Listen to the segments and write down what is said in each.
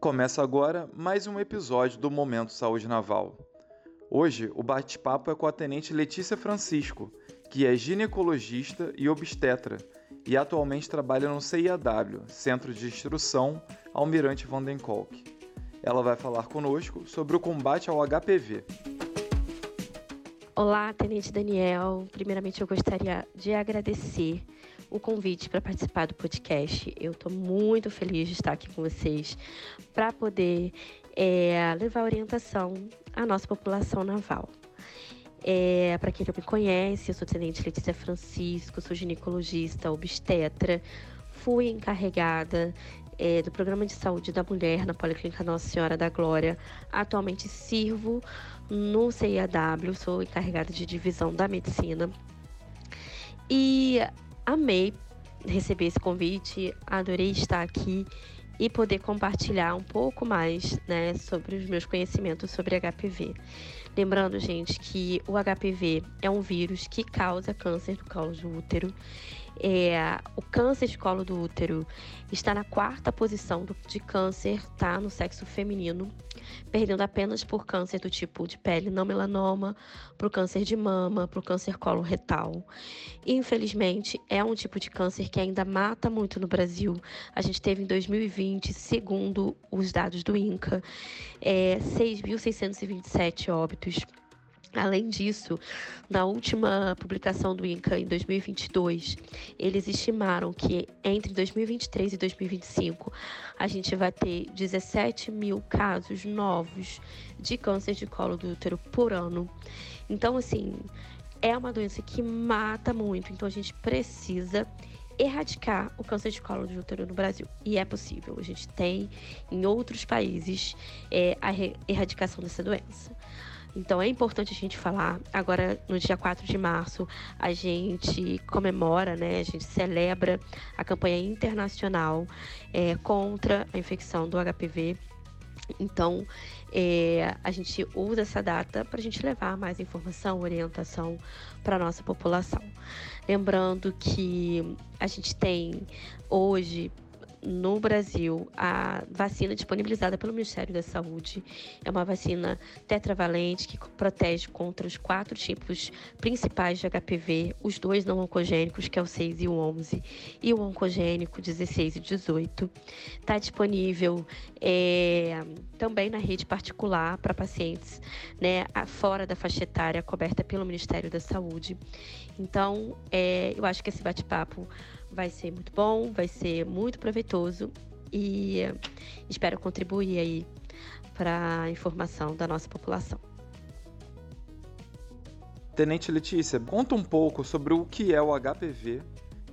Começa agora mais um episódio do Momento Saúde Naval. Hoje o bate-papo é com a tenente Letícia Francisco, que é ginecologista e obstetra e atualmente trabalha no CIAW, Centro de Instrução Almirante Vandenkolk. Ela vai falar conosco sobre o combate ao HPV. Olá, Tenente Daniel. Primeiramente, eu gostaria de agradecer o convite para participar do podcast. Eu estou muito feliz de estar aqui com vocês para poder é, levar orientação à nossa população naval. É, para quem não me conhece, eu sou Tenente Letícia Francisco, sou ginecologista, obstetra, fui encarregada é, do Programa de Saúde da Mulher na Policlínica Nossa Senhora da Glória. Atualmente sirvo no CIAW, sou encarregada de divisão da medicina. E amei receber esse convite, adorei estar aqui e poder compartilhar um pouco mais né, sobre os meus conhecimentos sobre HPV. Lembrando, gente, que o HPV é um vírus que causa câncer do colo do útero. É, o câncer de colo do útero está na quarta posição do, de câncer, tá? No sexo feminino, perdendo apenas por câncer do tipo de pele não melanoma, pro câncer de mama, pro câncer colo retal. infelizmente, é um tipo de câncer que ainda mata muito no Brasil. A gente teve em 2020, segundo os dados do INCA, é, 6.627 óbitos Além disso, na última publicação do INCA em 2022, eles estimaram que entre 2023 e 2025 a gente vai ter 17 mil casos novos de câncer de colo do útero por ano. Então, assim, é uma doença que mata muito, então a gente precisa erradicar o câncer de colo de útero no Brasil. E é possível. A gente tem em outros países é, a erradicação dessa doença. Então é importante a gente falar. Agora, no dia 4 de março, a gente comemora, né? A gente celebra a campanha internacional é, contra a infecção do HPV. Então, é, a gente usa essa data para a gente levar mais informação, orientação para a nossa população. Lembrando que a gente tem hoje no Brasil, a vacina disponibilizada pelo Ministério da Saúde é uma vacina tetravalente que protege contra os quatro tipos principais de HPV, os dois não oncogênicos, que é o 6 e o 11, e o oncogênico 16 e 18. Está disponível é, também na rede particular para pacientes né, fora da faixa etária coberta pelo Ministério da Saúde. Então, é, eu acho que esse bate-papo vai ser muito bom, vai ser muito proveitoso e espero contribuir aí para a informação da nossa população. Tenente Letícia, conta um pouco sobre o que é o HPV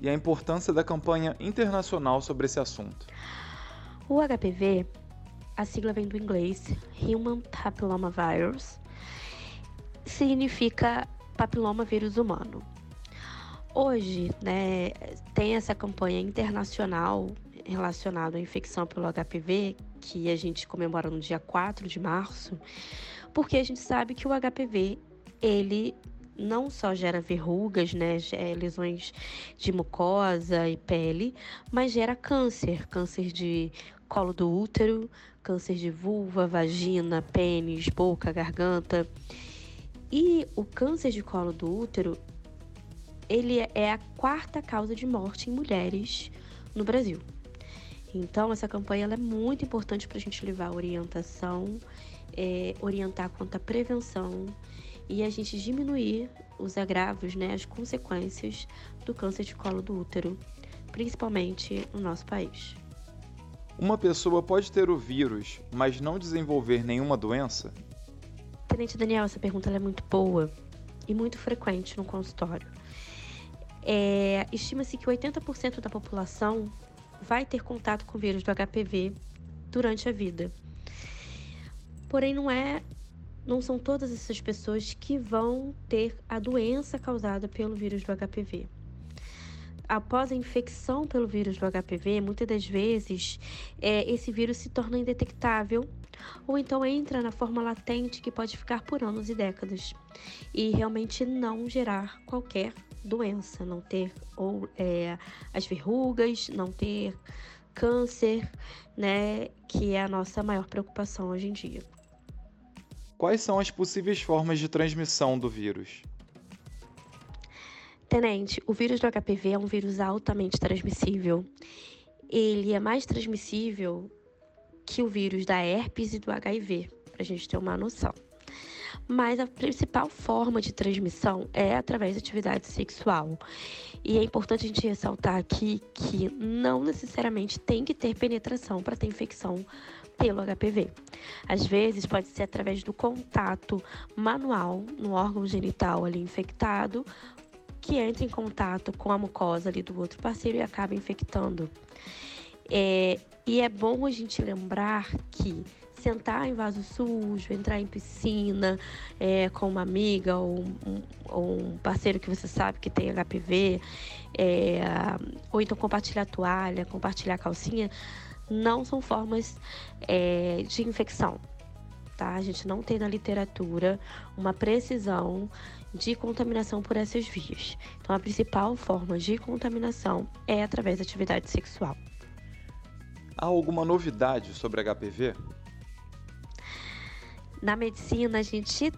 e a importância da campanha internacional sobre esse assunto. O HPV, a sigla vem do inglês Human Papilloma Virus, significa papiloma vírus humano. Hoje, né, tem essa campanha internacional relacionada à infecção pelo HPV, que a gente comemora no dia 4 de março, porque a gente sabe que o HPV, ele não só gera verrugas, né, lesões de mucosa e pele, mas gera câncer, câncer de colo do útero, câncer de vulva, vagina, pênis, boca, garganta. E o câncer de colo do útero, ele é a quarta causa de morte em mulheres no Brasil. Então, essa campanha é muito importante para a gente levar orientação, é, orientar quanto à prevenção e a gente diminuir os agravos, né, as consequências do câncer de colo do útero, principalmente no nosso país. Uma pessoa pode ter o vírus, mas não desenvolver nenhuma doença? Tenente Daniel, essa pergunta é muito boa e muito frequente no consultório. É, Estima-se que 80% da população vai ter contato com o vírus do HPV durante a vida. Porém, não é, não são todas essas pessoas que vão ter a doença causada pelo vírus do HPV. Após a infecção pelo vírus do HPV, muitas das vezes é, esse vírus se torna indetectável ou então entra na forma latente que pode ficar por anos e décadas e realmente não gerar qualquer doença, não ter ou é, as verrugas, não ter câncer, né, que é a nossa maior preocupação hoje em dia. Quais são as possíveis formas de transmissão do vírus? Tenente, o vírus do HPV é um vírus altamente transmissível. Ele é mais transmissível que o vírus da herpes e do HIV, para a gente ter uma noção. Mas a principal forma de transmissão é através da atividade sexual. E é importante a gente ressaltar aqui que não necessariamente tem que ter penetração para ter infecção pelo HPV. Às vezes pode ser através do contato manual no órgão genital ali infectado, que entra em contato com a mucosa ali do outro parceiro e acaba infectando. É, e é bom a gente lembrar que sentar em vaso sujo, entrar em piscina é, com uma amiga ou um, ou um, parceiro que você sabe que tem HPV, é, ou então compartilhar toalha, compartilhar calcinha, não são formas é, de infecção. Tá? A gente não tem na literatura uma precisão de contaminação por essas vias. Então, a principal forma de contaminação é através da atividade sexual. Há alguma novidade sobre HPV? Na medicina, a gente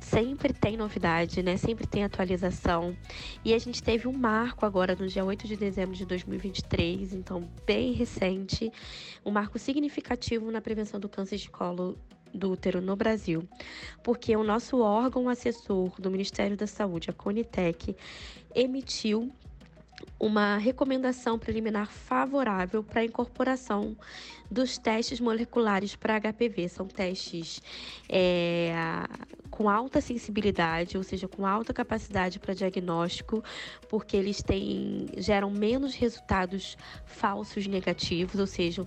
sempre tem novidade, né? Sempre tem atualização. E a gente teve um marco agora no dia 8 de dezembro de 2023, então bem recente, um marco significativo na prevenção do câncer de colo do útero no Brasil, porque o nosso órgão assessor do Ministério da Saúde, a Conitec, emitiu uma recomendação preliminar favorável para a incorporação dos testes moleculares para HPV. São testes é, com alta sensibilidade, ou seja, com alta capacidade para diagnóstico, porque eles têm, geram menos resultados falsos negativos, ou seja,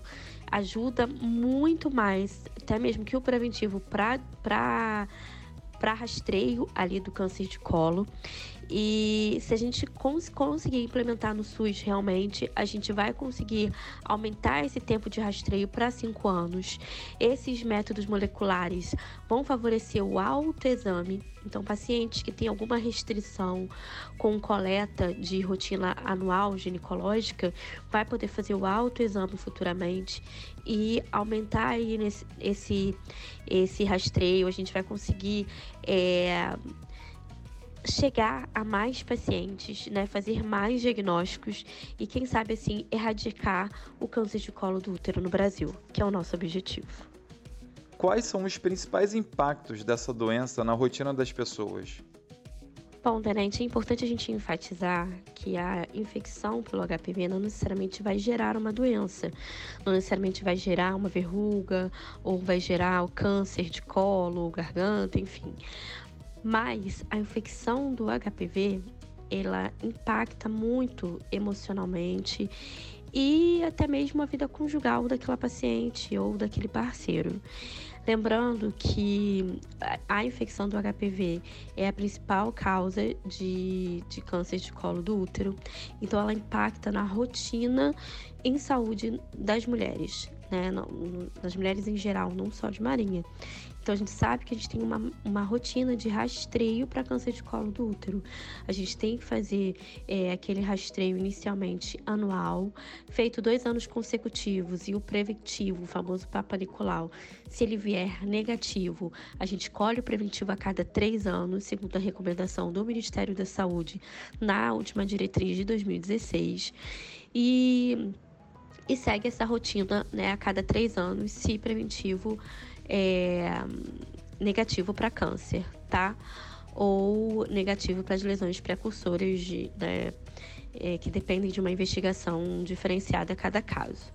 ajuda muito mais, até mesmo que o preventivo para para rastreio ali do câncer de colo. E se a gente cons conseguir implementar no SUS realmente, a gente vai conseguir aumentar esse tempo de rastreio para cinco anos. Esses métodos moleculares vão favorecer o autoexame. Então, pacientes que têm alguma restrição com coleta de rotina anual ginecológica, vai poder fazer o autoexame futuramente e aumentar aí nesse, esse, esse rastreio. A gente vai conseguir. É, chegar a mais pacientes, né, fazer mais diagnósticos e quem sabe assim erradicar o câncer de colo do útero no Brasil, que é o nosso objetivo. Quais são os principais impactos dessa doença na rotina das pessoas? Bom, Tenente, é importante a gente enfatizar que a infecção pelo HPV não necessariamente vai gerar uma doença, não necessariamente vai gerar uma verruga ou vai gerar o câncer de colo, garganta, enfim. Mas a infecção do HPV, ela impacta muito emocionalmente e até mesmo a vida conjugal daquela paciente ou daquele parceiro. Lembrando que a infecção do HPV é a principal causa de, de câncer de colo do útero, então ela impacta na rotina em saúde das mulheres, né? das mulheres em geral, não só de Marinha. Então a gente sabe que a gente tem uma, uma rotina de rastreio para câncer de colo do útero. A gente tem que fazer é, aquele rastreio inicialmente anual, feito dois anos consecutivos, e o preventivo, o famoso Papa Nicolau, se ele vier negativo, a gente colhe o preventivo a cada três anos, segundo a recomendação do Ministério da Saúde na última diretriz de 2016. E e segue essa rotina né, a cada três anos, se preventivo é, negativo para câncer, tá? Ou negativo para as lesões precursoras de, né, é, que dependem de uma investigação diferenciada a cada caso.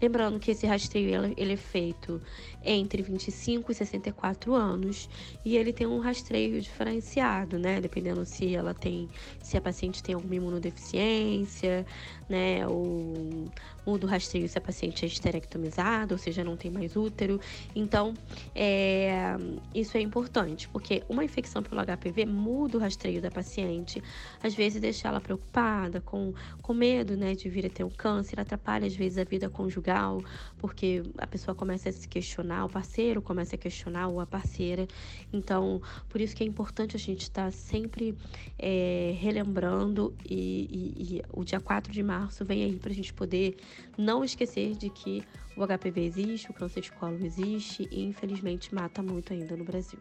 Lembrando que esse rastreio ele é feito entre 25 e 64 anos e ele tem um rastreio diferenciado, né? Dependendo se ela tem, se a paciente tem alguma imunodeficiência, né? Ou o rastreio se a paciente é esterectomizada, ou seja, não tem mais útero. Então, é, isso é importante, porque uma infecção pelo HPV muda o rastreio da paciente, às vezes deixa ela preocupada, com, com medo, né, de vir a ter um câncer, atrapalha às vezes a vida conjugal, porque a pessoa começa a se questionar, o parceiro começa a questionar ou a parceira. Então, por isso que é importante a gente estar tá sempre é, relembrando e, e, e o dia 4 de março vem aí para a gente poder não esquecer de que o HPV existe, o câncer de colo existe e infelizmente mata muito ainda no Brasil.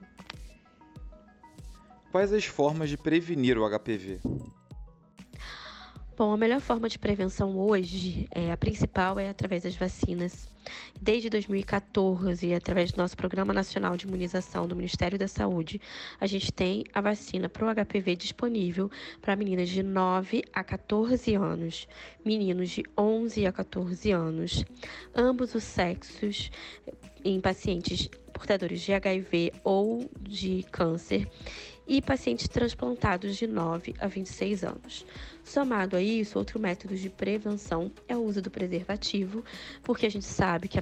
Quais as formas de prevenir o HPV? Bom, a melhor forma de prevenção hoje, é, a principal é através das vacinas. Desde 2014, através do nosso Programa Nacional de Imunização do Ministério da Saúde, a gente tem a vacina para o HPV disponível para meninas de 9 a 14 anos, meninos de 11 a 14 anos, ambos os sexos, em pacientes portadores de HIV ou de câncer e pacientes transplantados de 9 a 26 anos. Somado a isso, outro método de prevenção é o uso do preservativo, porque a gente sabe que a,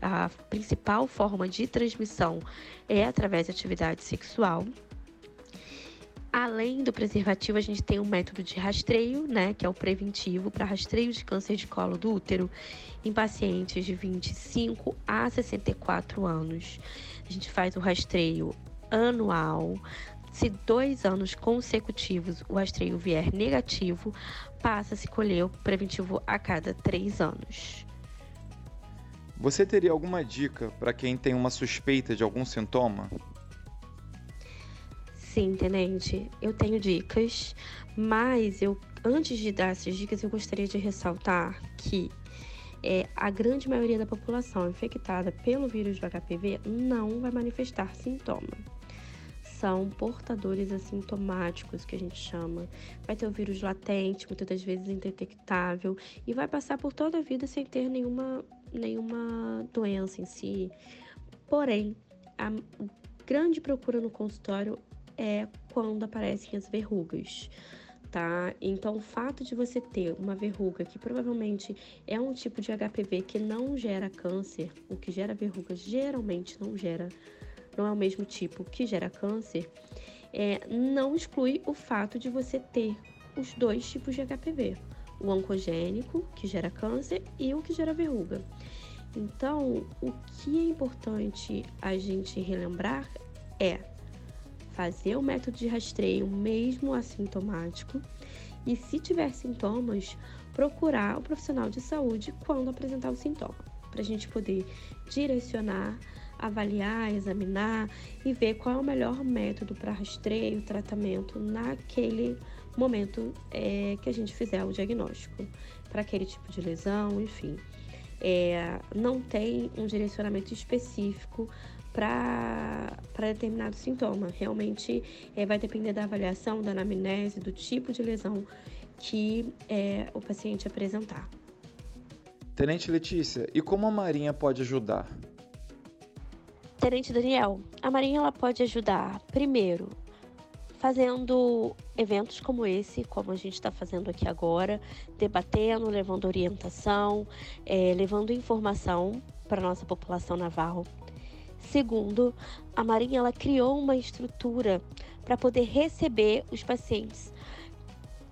a, a principal forma de transmissão é através da atividade sexual. Além do preservativo, a gente tem um método de rastreio, né, que é o preventivo para rastreio de câncer de colo do útero em pacientes de 25 a 64 anos. A gente faz o rastreio anual se dois anos consecutivos o rastreio vier negativo, passa a se colher o preventivo a cada três anos. Você teria alguma dica para quem tem uma suspeita de algum sintoma? Sim, tenente, eu tenho dicas, mas eu antes de dar essas dicas eu gostaria de ressaltar que é, a grande maioria da população infectada pelo vírus do HPV não vai manifestar sintoma são portadores assintomáticos, que a gente chama. Vai ter o vírus latente, muitas das vezes indetectável, e vai passar por toda a vida sem ter nenhuma, nenhuma doença em si. Porém, a grande procura no consultório é quando aparecem as verrugas. Tá? Então, o fato de você ter uma verruga que provavelmente é um tipo de HPV que não gera câncer, o que gera verruga geralmente não gera não é o mesmo tipo que gera câncer, é, não exclui o fato de você ter os dois tipos de HPV, o oncogênico, que gera câncer, e o que gera verruga. Então, o que é importante a gente relembrar é fazer o método de rastreio mesmo assintomático e, se tiver sintomas, procurar o profissional de saúde quando apresentar o sintoma, para a gente poder direcionar avaliar, examinar e ver qual é o melhor método para rastreio, tratamento naquele momento é, que a gente fizer o diagnóstico para aquele tipo de lesão, enfim. É, não tem um direcionamento específico para determinado sintoma. Realmente é, vai depender da avaliação, da anamnese, do tipo de lesão que é, o paciente apresentar. Tenente Letícia, e como a Marinha pode ajudar? Tenente Daniel, a Marinha ela pode ajudar, primeiro, fazendo eventos como esse, como a gente está fazendo aqui agora, debatendo, levando orientação, é, levando informação para a nossa população naval. Segundo, a Marinha ela criou uma estrutura para poder receber os pacientes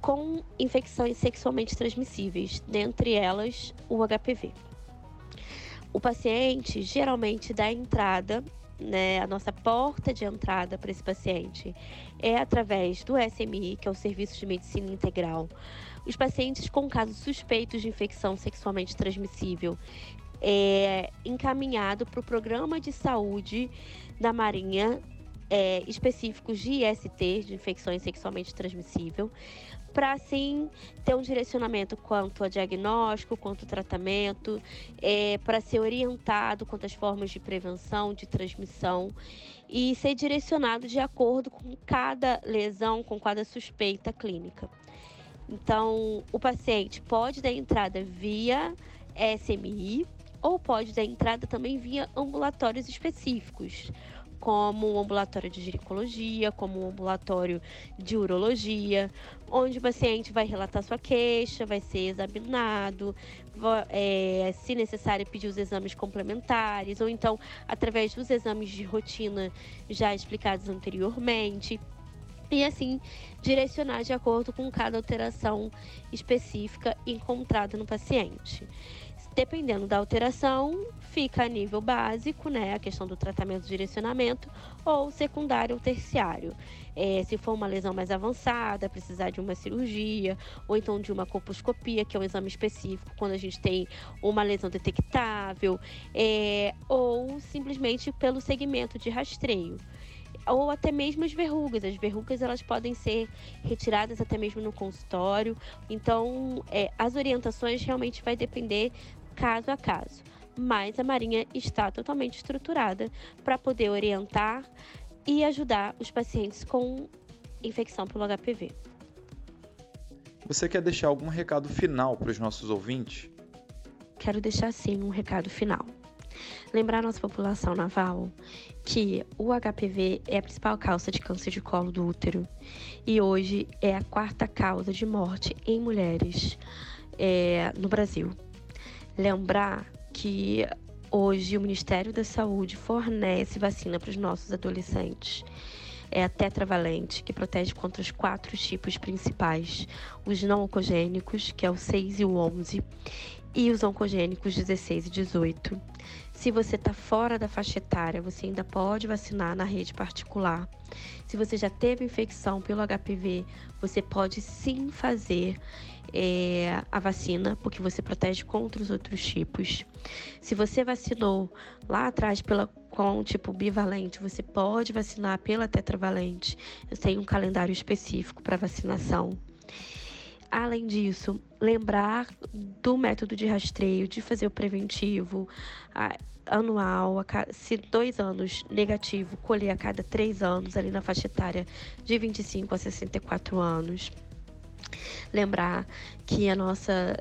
com infecções sexualmente transmissíveis, dentre elas o HPV. O paciente geralmente dá entrada, né, a nossa porta de entrada para esse paciente é através do SMI, que é o Serviço de Medicina Integral. Os pacientes com casos suspeitos de infecção sexualmente transmissível é encaminhado para o programa de saúde da Marinha é, específicos de IST, de infecções sexualmente transmissível, para assim ter um direcionamento quanto a diagnóstico, quanto tratamento, é, para ser orientado quanto às formas de prevenção, de transmissão e ser direcionado de acordo com cada lesão, com cada suspeita clínica. Então, o paciente pode dar entrada via SMI ou pode dar entrada também via ambulatórios específicos como o ambulatório de ginecologia, como o ambulatório de urologia, onde o paciente vai relatar sua queixa, vai ser examinado, é, se necessário pedir os exames complementares, ou então através dos exames de rotina já explicados anteriormente. E assim direcionar de acordo com cada alteração específica encontrada no paciente. Dependendo da alteração, fica a nível básico, né, a questão do tratamento do direcionamento, ou secundário ou terciário. É, se for uma lesão mais avançada, precisar de uma cirurgia, ou então de uma colposcopia, que é um exame específico quando a gente tem uma lesão detectável, é, ou simplesmente pelo segmento de rastreio ou até mesmo as verrugas. As verrugas elas podem ser retiradas até mesmo no consultório. Então, é, as orientações realmente vai depender caso a caso. Mas a Marinha está totalmente estruturada para poder orientar e ajudar os pacientes com infecção pelo HPV. Você quer deixar algum recado final para os nossos ouvintes? Quero deixar sim um recado final. Lembrar a nossa população naval que o HPV é a principal causa de câncer de colo do útero e hoje é a quarta causa de morte em mulheres é, no Brasil. Lembrar que hoje o Ministério da Saúde fornece vacina para os nossos adolescentes é a tetravalente, que protege contra os quatro tipos principais: os não oncogênicos, que é o 6 e o 11, e os oncogênicos 16 e 18. Se você está fora da faixa etária, você ainda pode vacinar na rede particular. Se você já teve infecção pelo HPV, você pode sim fazer é, a vacina, porque você protege contra os outros tipos. Se você vacinou lá atrás pela, com tipo bivalente, você pode vacinar pela tetravalente. Eu tenho um calendário específico para vacinação. Além disso, lembrar do método de rastreio, de fazer o preventivo a, anual, a, se dois anos negativo, colher a cada três anos, ali na faixa etária de 25 a 64 anos. Lembrar que a nossa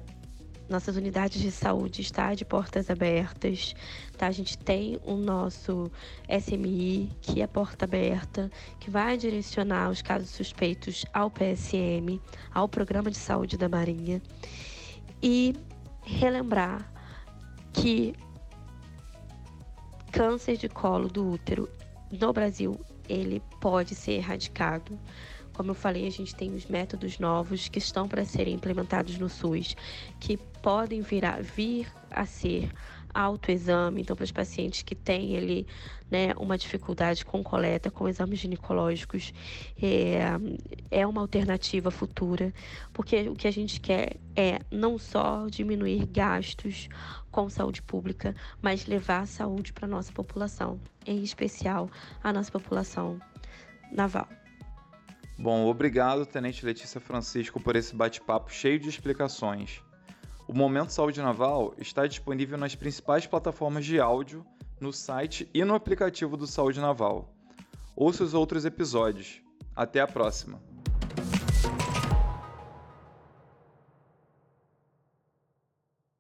nossas unidades de saúde está de portas abertas, tá? A gente tem o nosso SMI, que é porta aberta, que vai direcionar os casos suspeitos ao PSM, ao Programa de Saúde da Marinha. E relembrar que câncer de colo do útero no Brasil, ele pode ser erradicado como eu falei, a gente tem os métodos novos que estão para serem implementados no SUS, que podem virar, vir a ser autoexame, então para os pacientes que têm ele, né, uma dificuldade com coleta, com exames ginecológicos, é, é uma alternativa futura, porque o que a gente quer é não só diminuir gastos com saúde pública, mas levar a saúde para a nossa população, em especial a nossa população naval. Bom, obrigado, Tenente Letícia Francisco, por esse bate-papo cheio de explicações. O Momento Saúde Naval está disponível nas principais plataformas de áudio, no site e no aplicativo do Saúde Naval. Ouça os outros episódios. Até a próxima!